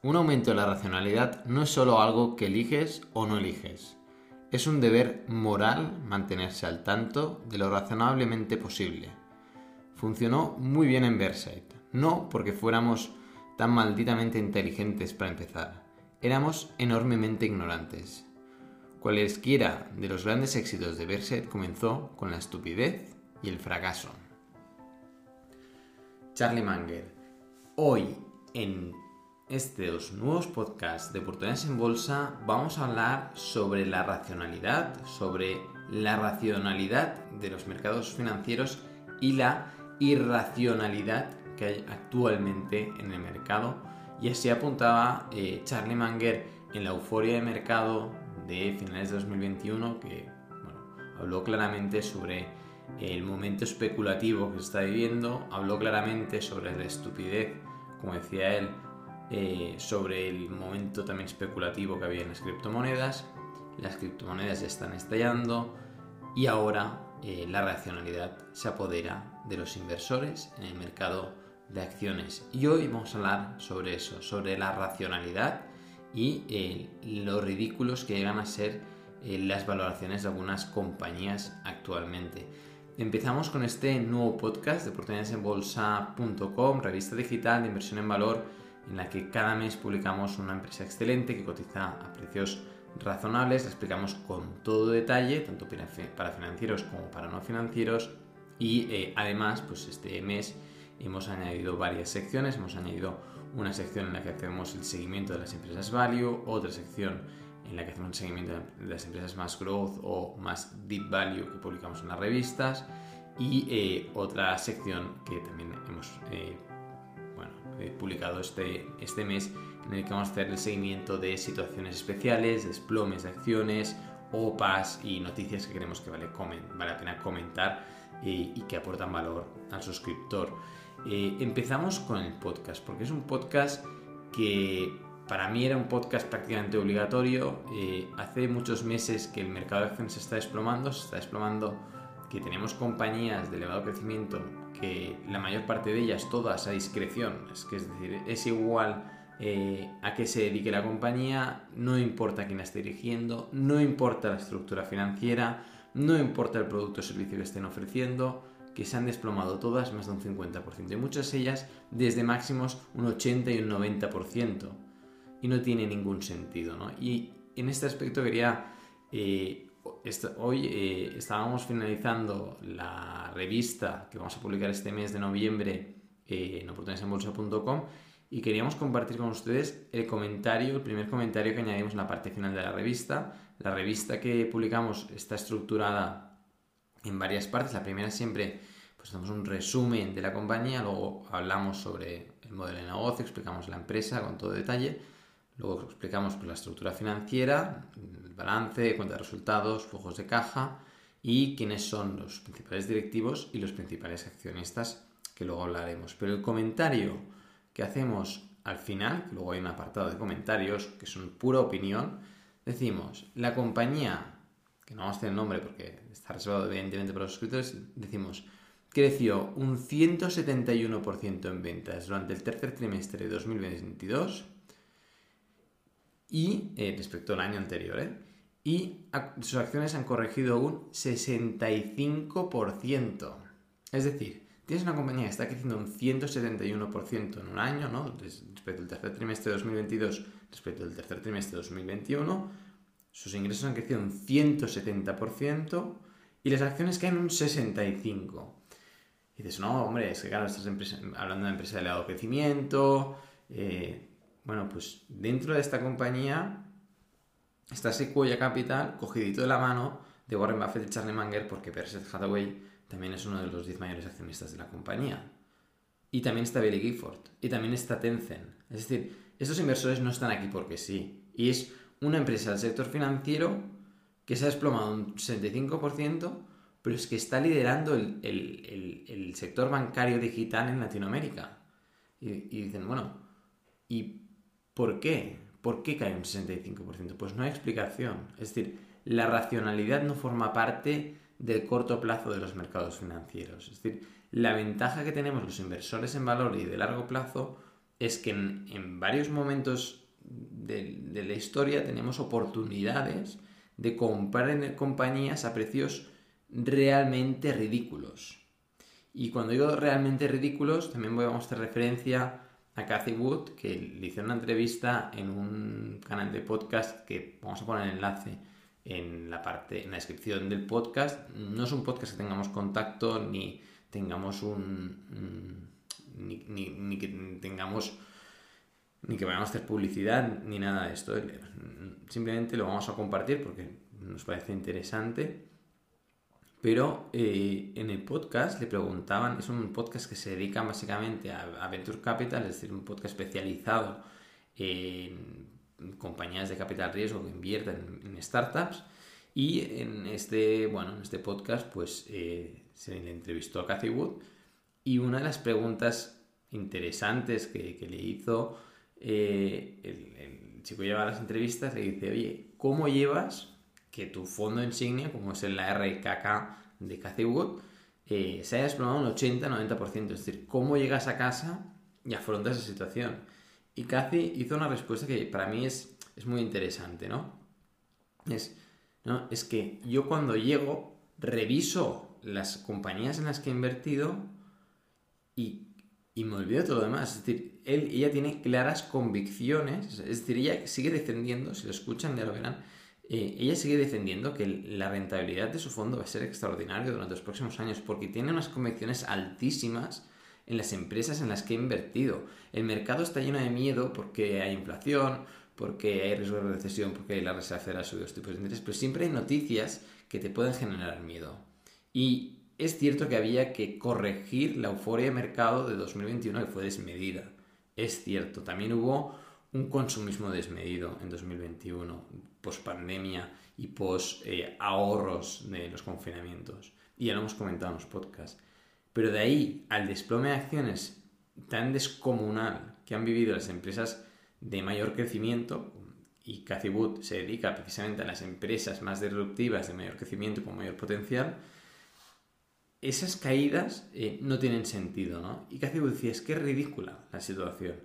Un aumento de la racionalidad no es solo algo que eliges o no eliges. Es un deber moral mantenerse al tanto de lo razonablemente posible. Funcionó muy bien en Versailles, no porque fuéramos tan malditamente inteligentes para empezar, éramos enormemente ignorantes. Cualesquiera de los grandes éxitos de Versailles comenzó con la estupidez y el fracaso. Charlie Manger, hoy en estos nuevos podcasts de oportunidades en bolsa vamos a hablar sobre la racionalidad, sobre la racionalidad de los mercados financieros y la irracionalidad que hay actualmente en el mercado. Y así apuntaba eh, Charlie Manger en la euforia de mercado de finales de 2021 que habló claramente sobre el momento especulativo que se está viviendo, habló claramente sobre la estupidez, como decía él, eh, sobre el momento también especulativo que había en las criptomonedas. Las criptomonedas están estallando y ahora eh, la racionalidad se apodera de los inversores en el mercado de acciones. Y hoy vamos a hablar sobre eso, sobre la racionalidad y eh, los ridículos que llegan a ser las valoraciones de algunas compañías actualmente. Empezamos con este nuevo podcast de oportunidadesenbolsa.com, revista digital de inversión en valor en la que cada mes publicamos una empresa excelente que cotiza a precios razonables, la explicamos con todo detalle, tanto para financieros como para no financieros. Y eh, además pues este mes hemos añadido varias secciones, hemos añadido una sección en la que hacemos el seguimiento de las empresas value, otra sección en la que hacemos el seguimiento de las empresas más growth o más deep value que publicamos en las revistas. Y eh, otra sección que también hemos eh, publicado este, este mes en el que vamos a hacer el seguimiento de situaciones especiales, desplomes de acciones, OPAs y noticias que creemos que vale, vale la pena comentar eh, y que aportan valor al suscriptor. Eh, empezamos con el podcast, porque es un podcast que para mí era un podcast prácticamente obligatorio. Eh, hace muchos meses que el mercado de acciones se está desplomando, se está desplomando que tenemos compañías de elevado crecimiento que la mayor parte de ellas todas a discreción, es que es decir, es igual eh, a qué se dedique la compañía, no importa quién la esté dirigiendo, no importa la estructura financiera, no importa el producto o servicio que estén ofreciendo, que se han desplomado todas más de un 50%, y muchas de ellas desde máximos un 80 y un 90%, y no tiene ningún sentido, ¿no? Y en este aspecto quería eh, hoy eh, estábamos finalizando la revista que vamos a publicar este mes de noviembre eh, en oportunidadesenbolsa.com y queríamos compartir con ustedes el comentario, el primer comentario que añadimos en la parte final de la revista. La revista que publicamos está estructurada en varias partes. La primera siempre pues hacemos un resumen de la compañía, luego hablamos sobre el modelo de negocio, explicamos la empresa con todo detalle, luego explicamos pues, la estructura financiera, balance, cuenta de resultados, flujos de caja y quiénes son los principales directivos y los principales accionistas que luego hablaremos. Pero el comentario que hacemos al final, que luego hay un apartado de comentarios que son pura opinión, decimos, la compañía, que no vamos a tener el nombre porque está reservado evidentemente para los suscriptores, decimos, creció un 171% en ventas durante el tercer trimestre de 2022 y eh, respecto al año anterior, ¿eh? y sus acciones han corregido un 65%. Es decir, tienes una compañía que está creciendo un 171% en un año, ¿no? Respecto al tercer trimestre de 2022, respecto al tercer trimestre de 2021, sus ingresos han crecido un 170% y las acciones caen un 65%. Y dices, no, hombre, es que claro, estás hablando de empresa de elevado crecimiento. Eh, bueno, pues dentro de esta compañía está Sequoia Capital cogidito de la mano de Warren Buffett y Charlie Munger porque Berkshire Hathaway también es uno de los 10 mayores accionistas de la compañía. Y también está Billy Gifford. Y también está Tencent. Es decir, estos inversores no están aquí porque sí. Y es una empresa del sector financiero que se ha desplomado un 65%, pero es que está liderando el, sector bancario digital en Latinoamérica. Y, y dicen, bueno, ¿y por qué? ¿Por qué cae un 65%? Pues no hay explicación. Es decir, la racionalidad no forma parte del corto plazo de los mercados financieros. Es decir, la ventaja que tenemos los inversores en valor y de largo plazo es que en, varios momentos de, de, la historia tenemos oportunidades de comprar en compañías a precios realmente ridículos. Y cuando digo realmente ridículos, también voy a mostrar referencia a Cathy Wood, que le hice una entrevista en un canal de podcast que vamos a poner el enlace en la parte, en la descripción del podcast. No es un podcast que tengamos contacto ni tengamos un. ni, que tengamos. ni que vayamos a hacer publicidad ni nada de esto. Simplemente lo vamos a compartir porque nos parece interesante. Pero eh, en el podcast le preguntaban, es un podcast que se dedica básicamente a, Venture Capital, es decir, un podcast especializado en compañías de capital riesgo que invierten en, startups. Y en este, bueno, en este podcast, pues eh, se le entrevistó a Cathy Wood. Y una de las preguntas interesantes que, le hizo eh, el, el, chico lleva las entrevistas, le dice, oye, ¿cómo llevas que tu fondo insignia, como es el RKK de Cathy Wood, eh, se haya desplomado un 80-90%. Es decir, ¿cómo llegas a casa y afrontas esa situación? Y Cathy hizo una respuesta que para mí es, es muy interesante, ¿no? Es, ¿no? es que yo cuando llego reviso las compañías en las que he invertido y, y me olvido todo lo demás. Es decir, ella tiene claras convicciones, es decir, ella sigue defendiendo, si lo escuchan ya lo verán, eh, ella sigue defendiendo que la rentabilidad de su fondo va a ser extraordinaria durante los próximos años porque tiene unas convicciones altísimas en las empresas en las que ha invertido. El mercado está lleno de miedo porque hay inflación, porque hay riesgo de recesión, porque la Reserva Federal subido los tipos de interés, pero siempre hay noticias que te pueden generar miedo. Y es cierto que había que corregir la euforia de mercado de 2021 que fue desmedida. Es cierto, también hubo un consumismo desmedido en 2021, post pandemia y post ahorros de los confinamientos. Y ya lo hemos comentado en los podcasts. Pero de ahí al desplome de acciones tan descomunal que han vivido las empresas de mayor crecimiento, y Cathy Wood se dedica precisamente a las empresas más disruptivas de mayor crecimiento con mayor potencial, esas caídas eh, no tienen sentido, ¿no? Y Cathy Wood decía, es que es ridícula la situación.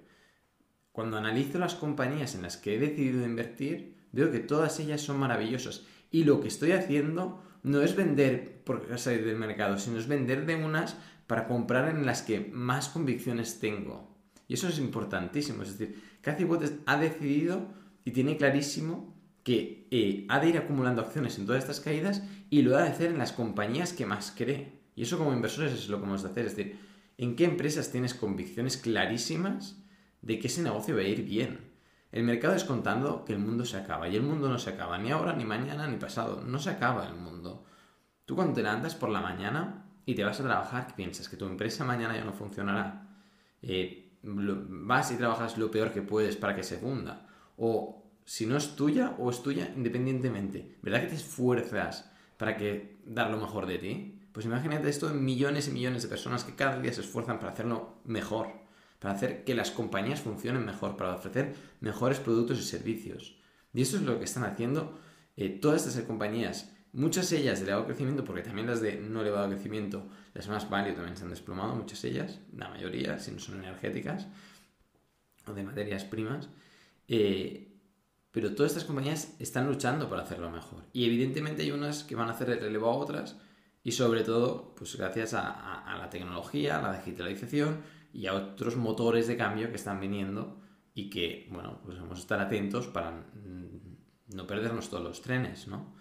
Cuando analizo las compañías en las que he decidido invertir, veo que todas ellas son maravillosas. Y lo que estoy haciendo no es vender por salir del mercado, sino es vender de unas para comprar en las que más convicciones tengo. Y eso es importantísimo. Es decir, Cathy Wood ha decidido y tiene clarísimo que eh, ha de ir acumulando acciones en todas estas caídas y lo ha de hacer en las compañías que más cree. Y eso como inversores es lo que hemos de hacer. Es decir, ¿en qué empresas tienes convicciones clarísimas? De que ese negocio va a ir bien. El mercado es contando que el mundo se acaba y el mundo no se acaba ni ahora, ni mañana, ni pasado. No se acaba el mundo. Tú cuando te levantas por la mañana y te vas a trabajar, piensas? Que tu empresa mañana ya no funcionará. Eh, vas y trabajas lo peor que puedes para que se funda. O si no es tuya o es tuya independientemente. ¿Verdad que te esfuerzas para que dar lo mejor de ti? Pues imagínate esto en millones y millones de personas que cada día se esfuerzan para hacerlo mejor para hacer que las compañías funcionen mejor, para ofrecer mejores productos y servicios. Y eso es lo que están haciendo eh, todas estas compañías. Muchas ellas de elevado crecimiento, porque también las de no elevado crecimiento, las más value también se han desplomado, muchas ellas, la mayoría, si no son energéticas o de materias primas. Eh, pero todas estas compañías están luchando para hacerlo mejor. Y evidentemente hay unas que van a hacer el relevo a otras y sobre todo, pues gracias a la tecnología, a la digitalización y a otros motores de cambio que están viniendo y que, bueno, pues vamos a estar atentos para no perdernos todos los trenes, ¿no?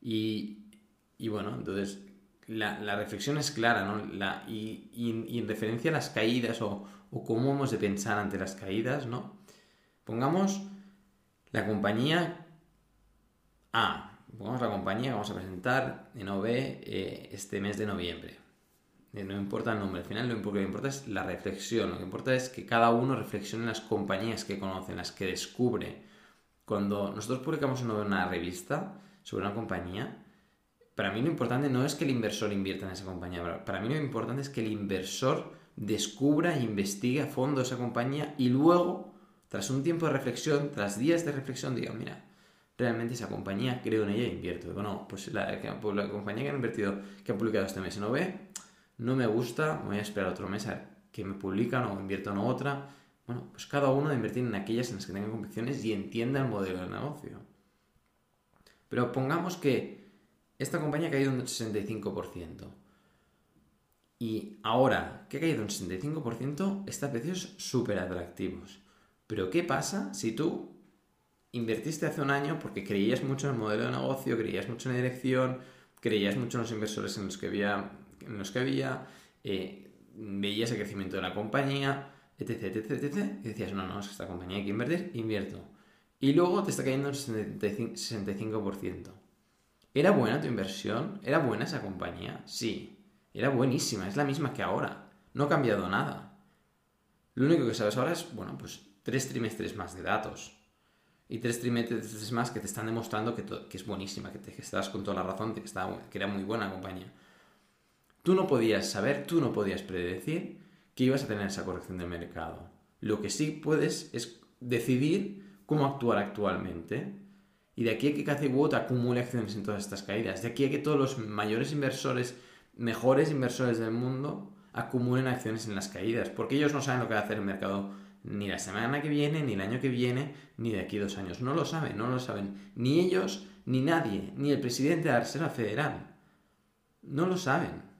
Y, y bueno, entonces la, la, reflexión es clara, ¿no? La, y, y, en referencia a las caídas o, o, cómo hemos de pensar ante las caídas, ¿no? Pongamos la compañía A, pongamos la compañía que vamos a presentar en OB eh, este mes de noviembre. Eh, no importa el nombre, al final lo que importa es la reflexión, lo que importa es que cada uno reflexione en las compañías que conoce, en las que descubre. Cuando nosotros publicamos una revista sobre una compañía, para mí lo importante no es que el inversor invierta en esa compañía, para mí lo importante es que el inversor descubra e investigue a fondo esa compañía y luego, tras un tiempo de reflexión, tras días de reflexión, diga, mira, realmente esa compañía creo en ella e invierto. Bueno, pues la, la compañía que ha invertido, que ha publicado este mes en OB, no me gusta, voy a esperar otro mes a que me publican o invierto en otra, Bueno, pues cada uno debe invertir en aquellas en las que tenga convicciones y entienda el modelo de negocio. Pero pongamos que esta compañía ha caído un 65%. Y ahora que ha caído un 65%, está a precios súper atractivos. Pero ¿qué pasa si tú invertiste hace un año porque creías mucho en el modelo de negocio, creías mucho en la dirección, creías mucho en los inversores en los que había, en los que había eh, veías el crecimiento de la compañía, etc, etc, etc, y decías, no, no, es esta compañía hay que invertir, invierto. Y luego te está cayendo un 65%. ¿Era buena tu inversión? ¿Era buena esa compañía? Sí. Era buenísima, es la misma que ahora. No ha cambiado nada. Lo único que sabes ahora es, bueno, pues tres trimestres más de datos. Y tres trimestres más que te están demostrando que, es buenísima, que, te, que, estás con toda la razón, que, que era muy buena compañía. Tú no podías saber, tú no podías predecir que ibas a tener esa corrección de mercado. Lo que sí puedes es decidir cómo actuar actualmente. Y de aquí a que Cathy Wood acumule acciones en todas estas caídas. De aquí a que todos los mayores inversores, mejores inversores del mundo, acumulen acciones en las caídas. Porque ellos no saben lo que va a hacer el mercado ni la semana que viene, ni el año que viene, ni de aquí a dos años. No lo saben, no lo saben. Ni ellos, ni nadie, ni el presidente de la Reserva Federal. No lo saben.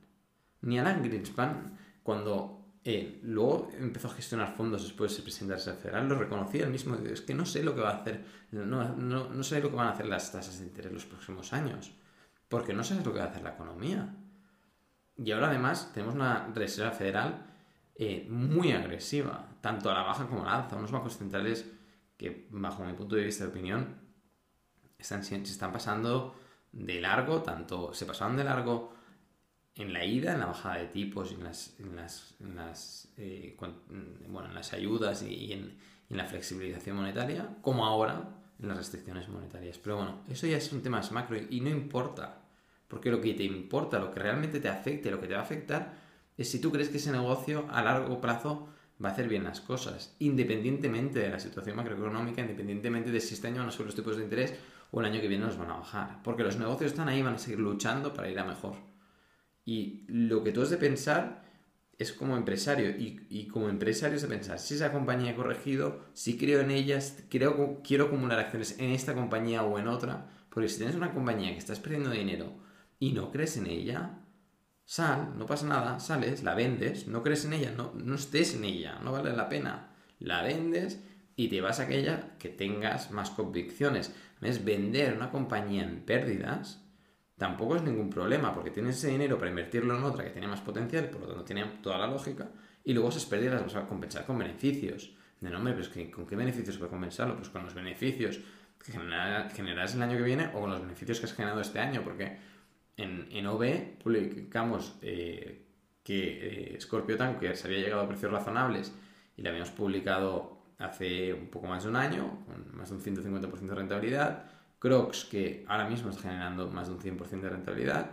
Ni Alan Greenspan, cuando eh, luego empezó a gestionar fondos después de la Reserva Federal, lo reconocía él mismo. Es que no sé lo que va a hacer, no, no, sé lo que van a hacer las tasas de interés los próximos años, porque no sabes lo que va a hacer la economía. Y ahora además tenemos una Reserva Federal eh, muy agresiva, tanto a la baja como a la alza. Unos bancos centrales que, bajo mi punto de vista de opinión, están, se están pasando de largo, tanto se pasaron de largo en la ida, en la bajada de tipos, en las, en las, eh, bueno, en las ayudas y, en, en, la flexibilización monetaria, como ahora en las restricciones monetarias. Pero bueno, eso ya es un tema macro y no importa, porque lo que te importa, lo que realmente te afecte, lo que te va a afectar, es si tú crees que ese negocio a largo plazo va a hacer bien las cosas, independientemente de la situación macroeconómica, independientemente de si este año van a subir los tipos de interés o el año que viene los van a bajar. Porque los negocios están ahí y van a seguir luchando para ir a mejor. Y lo que tú has de pensar es como empresario. Y, como empresario es de pensar, si esa compañía ha corregido, si creo en ellas, creo, quiero acumular acciones en esta compañía o en otra. Porque si tienes una compañía que estás perdiendo dinero y no crees en ella, sal, no pasa nada, sales, la vendes, no crees en ella, no, no estés en ella, no vale la pena. La vendes y te vas a aquella que tengas más convicciones. Es vender una compañía en pérdidas tampoco es ningún problema, porque tienes ese dinero para invertirlo en otra que tiene más potencial, por lo tanto tiene toda la lógica, y luego esas pérdidas las vas a compensar con beneficios. De no, pero ¿con qué beneficios puedes compensarlo? Pues con los beneficios que generarás el año que viene o con los beneficios que has generado este año, porque en, en OB publicamos eh, que eh, Scorpio Tankers había llegado a precios razonables y la habíamos publicado hace un poco más de un año, con más de un 150% de rentabilidad. Crocs, que ahora mismo está generando más de un 100% de rentabilidad.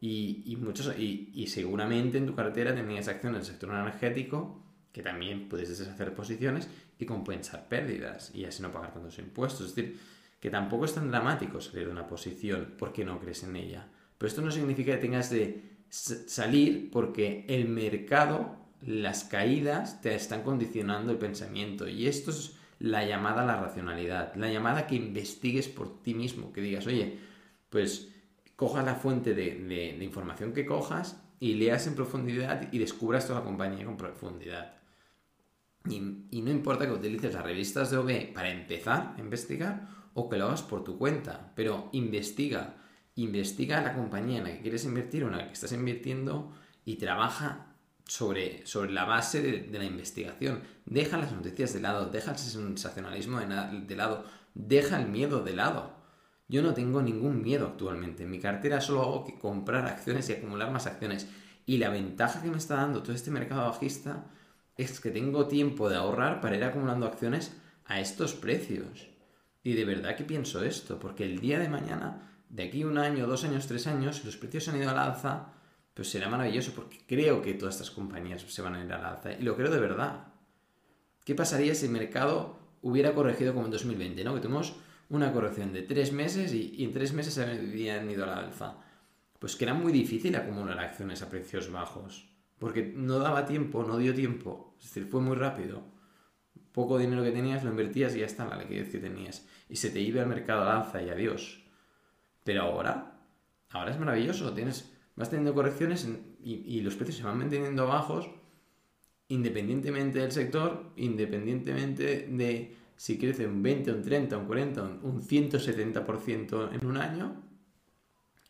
Y, muchos, y, seguramente en tu cartera tenías acciones del sector energético que también puedes deshacer posiciones y compensar pérdidas y así no pagar tantos impuestos. Es decir, que tampoco es tan dramático salir de una posición porque no crees en ella. Pero esto no significa que tengas de salir porque el mercado, las caídas te están condicionando el pensamiento. Y esto es la llamada a la racionalidad, la llamada que investigues por ti mismo, que digas, oye, pues coja la fuente de, información que cojas y leas en profundidad y descubras toda la compañía con profundidad. Y, no importa que utilices las revistas de OB para empezar a investigar o que lo hagas por tu cuenta, pero investiga, investiga la compañía en la que quieres invertir o en la que estás invirtiendo y trabaja sobre, sobre la base de, la investigación. Deja las noticias de lado, deja el sensacionalismo de, lado, deja el miedo de lado. Yo no tengo ningún miedo actualmente. En mi cartera solo hago que comprar acciones y acumular más acciones. Y la ventaja que me está dando todo este mercado bajista es que tengo tiempo de ahorrar para ir acumulando acciones a estos precios. Y de verdad que pienso esto, porque el día de mañana, de aquí un año, dos años, tres años, los precios han ido al alza, pues será maravilloso porque creo que todas estas compañías se van a ir al alza y lo creo de verdad. ¿Qué pasaría si el mercado hubiera corregido como en 2020, ¿no? que tuvimos una corrección de tres meses y, en tres meses se habían ido al alza? Pues que era muy difícil acumular acciones a precios bajos porque no daba tiempo, no dio tiempo, es decir, fue muy rápido. poco dinero que tenías lo invertías y ya está la liquidez que tenías. Y se te iba al mercado al alza y adiós. Pero ahora, ahora es maravilloso. Tienes, vas teniendo correcciones y, los precios se van manteniendo bajos independientemente del sector, independientemente de si crece un 20, un 30, un 40, un 170% en un año,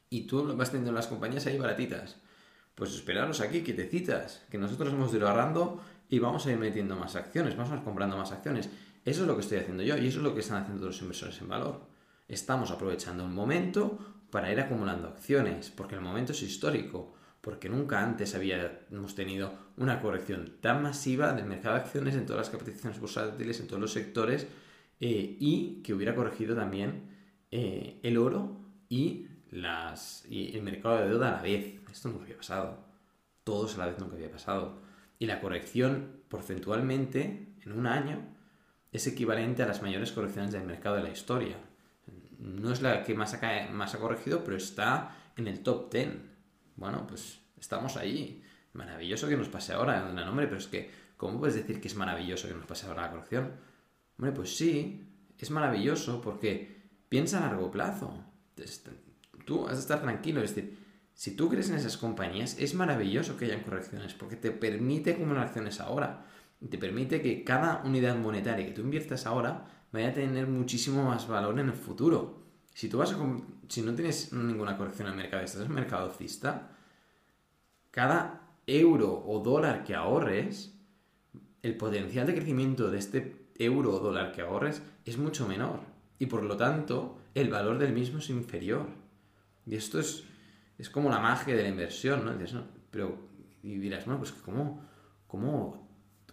y tú vas teniendo las compañías ahí baratitas. Pues esperaros aquí, quietecitas, que nosotros hemos ido ahorrando y vamos a ir metiendo más acciones, vamos a ir comprando más acciones. Eso es lo que estoy haciendo yo y eso es lo que están haciendo los inversores en valor. Estamos aprovechando un momento para ir acumulando acciones, porque el momento es histórico, porque nunca antes habíamos tenido una corrección tan masiva del mercado de acciones en todas las capitalizaciones bursátiles, en todos los sectores, eh, y que hubiera corregido también eh, el oro y, las, y el mercado de deuda a la vez. Esto nunca había pasado. Todos a la vez nunca había pasado y la corrección porcentualmente en un año es equivalente a las mayores correcciones del mercado de la historia. No es la que más ha, corregido, pero está en el top 10. Bueno, pues estamos ahí. Maravilloso que nos pase ahora, el nombre, pero es que, ¿cómo puedes decir que es maravilloso que nos pase ahora la corrección? Hombre, pues sí, es maravilloso porque piensa a largo plazo. Tú has de estar tranquilo, es decir, si tú crees en esas compañías, es maravilloso que hayan correcciones, porque te permite acumular acciones ahora. Te permite que cada unidad monetaria que tú inviertas ahora vaya a tener muchísimo más valor en el futuro. Si tú vas a, si no tienes ninguna corrección el mercado, estás en mercado alcista, cada euro o dólar que ahorres, el potencial de crecimiento de este euro o dólar que ahorres es mucho menor. Y por lo tanto, el valor del mismo es inferior. Y esto es, es como la magia de la inversión, ¿no? Pero, y dirás, bueno, pues ¿cómo, cómo,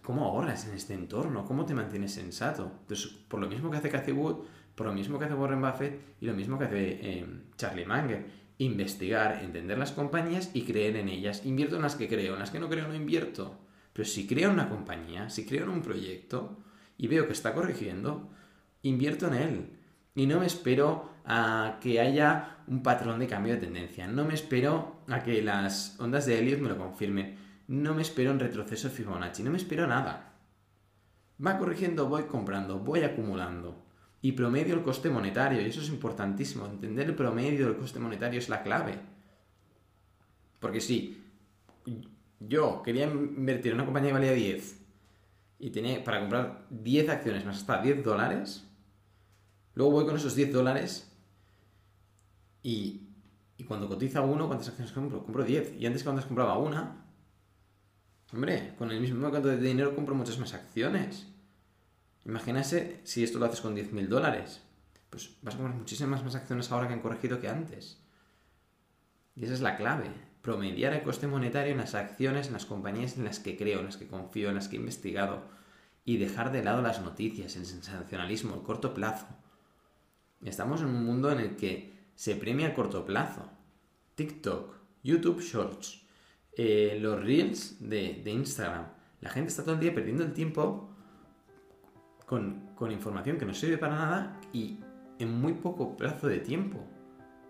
cómo ahorras en este entorno? ¿Cómo te mantienes sensato? Entonces, por lo mismo que hace Cathy Wood, por lo mismo que hace Warren Buffett y lo mismo que hace eh, Charlie Munger, investigar, entender las compañías y creer en ellas. Invierto en las que creo, en las que no creo no invierto. Pero si creo en una compañía, si creo en un proyecto y veo que está corrigiendo, invierto en él. Y no me espero a que haya un patrón de cambio de tendencia. No me espero a que las ondas de Elliot me lo confirmen. No me espero un retroceso Fibonacci. No me espero nada. Va corrigiendo, voy comprando, voy acumulando. Y promedio el coste monetario. Y eso es importantísimo. Entender el promedio del coste monetario es la clave. Porque si yo quería invertir en una compañía que valía 10 y tenía para comprar 10 acciones más hasta 10 dólares, luego voy con esos 10 dólares y, cuando cotiza uno, ¿cuántas acciones compro? Compro 10. Y antes cuando compraba una, hombre, con el mismo cuanto de dinero compro muchas más acciones. Imagínese si esto lo haces con 10.000 dólares. Pues vas a comprar muchísimas más acciones ahora que han corregido que antes. Y esa es la clave. Promediar el coste monetario en las acciones, en las compañías en las que creo, en las que confío, en las que he investigado. Y dejar de lado las noticias, el sensacionalismo, el corto plazo. Estamos en un mundo en el que se premia a corto plazo. TikTok, YouTube Shorts, eh, los Reels de, Instagram. La gente está todo el día perdiendo el tiempo con, con información que no sirve para nada y en muy poco plazo de tiempo.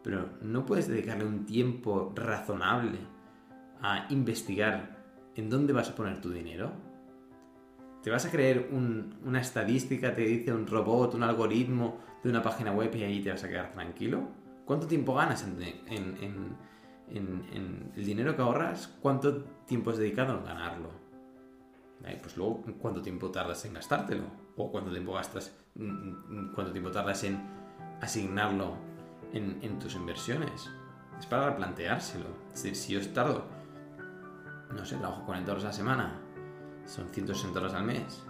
Pero no puedes dedicarle un tiempo razonable a investigar en dónde vas a poner tu dinero. ¿Te vas a creer una estadística, te dice un robot, un algoritmo de una página web y ahí te vas a quedar tranquilo? ¿Cuánto tiempo ganas en, el dinero que ahorras? ¿Cuánto tiempo has dedicado en ganarlo? pues luego, ¿cuánto tiempo tardas en gastártelo? ¿O cuánto tiempo gastas, mm, mm, cuánto tiempo tardas en asignarlo en, tus inversiones? Es para replanteárselo. Es decir, si yo tardo, no sé, trabajo 40 horas a la semana, son 160 horas al mes,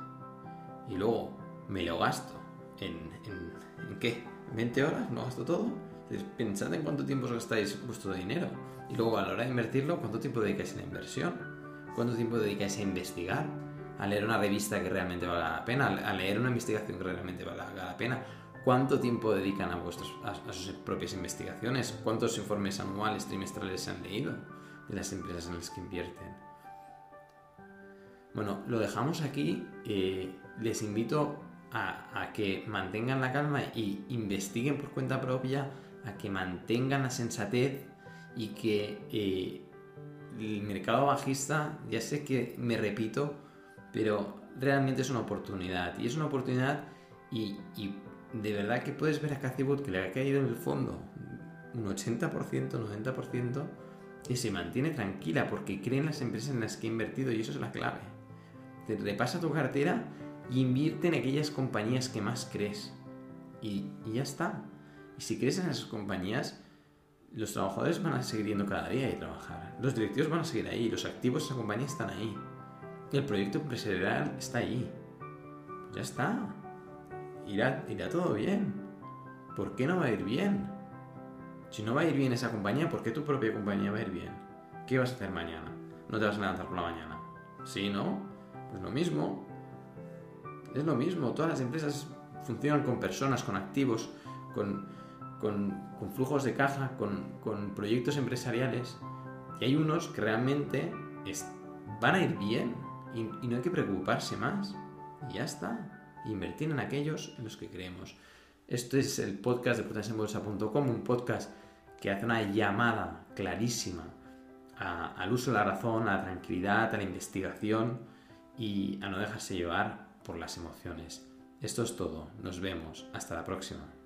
y luego me lo gasto en, en, ¿en qué? ¿20 horas? ¿No gasto todo? Pensad en cuánto tiempo os gastáis vuestro dinero y luego a la hora de invertirlo, cuánto tiempo dedicáis a la inversión, cuánto tiempo dedicáis a investigar, a leer una revista que realmente valga la pena, a leer una investigación que realmente valga la pena, cuánto tiempo dedican a, vuestros, a, sus propias investigaciones, cuántos informes anuales, trimestrales han leído de las empresas en las que invierten. Bueno, lo dejamos aquí. Eh, les invito a, a que mantengan la calma y investiguen por cuenta propia a que mantengan la sensatez y que eh, el mercado bajista, ya sé que me repito, pero realmente es una oportunidad. Y es una oportunidad y, de verdad que puedes ver a Cathy Wood que le ha caído en el fondo un 80%, 90% y se mantiene tranquila porque cree en las empresas en las que ha invertido y eso es la clave. Te repasa tu cartera y invierte en aquellas compañías que más crees. Y, y ya está. Y si crees en esas compañías, los trabajadores van a seguir yendo cada día a trabajar. Los directivos van a seguir ahí. Los activos de esa compañía están ahí. El proyecto empresarial está ahí. Ya está. Irá, irá todo bien. ¿Por qué no va a ir bien? Si no va a ir bien esa compañía, ¿por qué tu propia compañía va a ir bien? ¿Qué vas a hacer mañana? No te vas a levantar por la mañana. ¿Sí, no? Pues lo mismo. Es lo mismo. Todas las empresas funcionan con personas, con activos, con, flujos de caja, con, proyectos empresariales. Y hay unos que realmente van a ir bien y, no hay que preocuparse más. Y ya está. Invertir en aquellos en los que creemos. Esto es el podcast de potenciaenbolsa.com, un podcast que hace una llamada clarísima al uso de la razón, a la tranquilidad, a la investigación y a no dejarse llevar por las emociones. Esto es todo. Nos vemos. Hasta la próxima.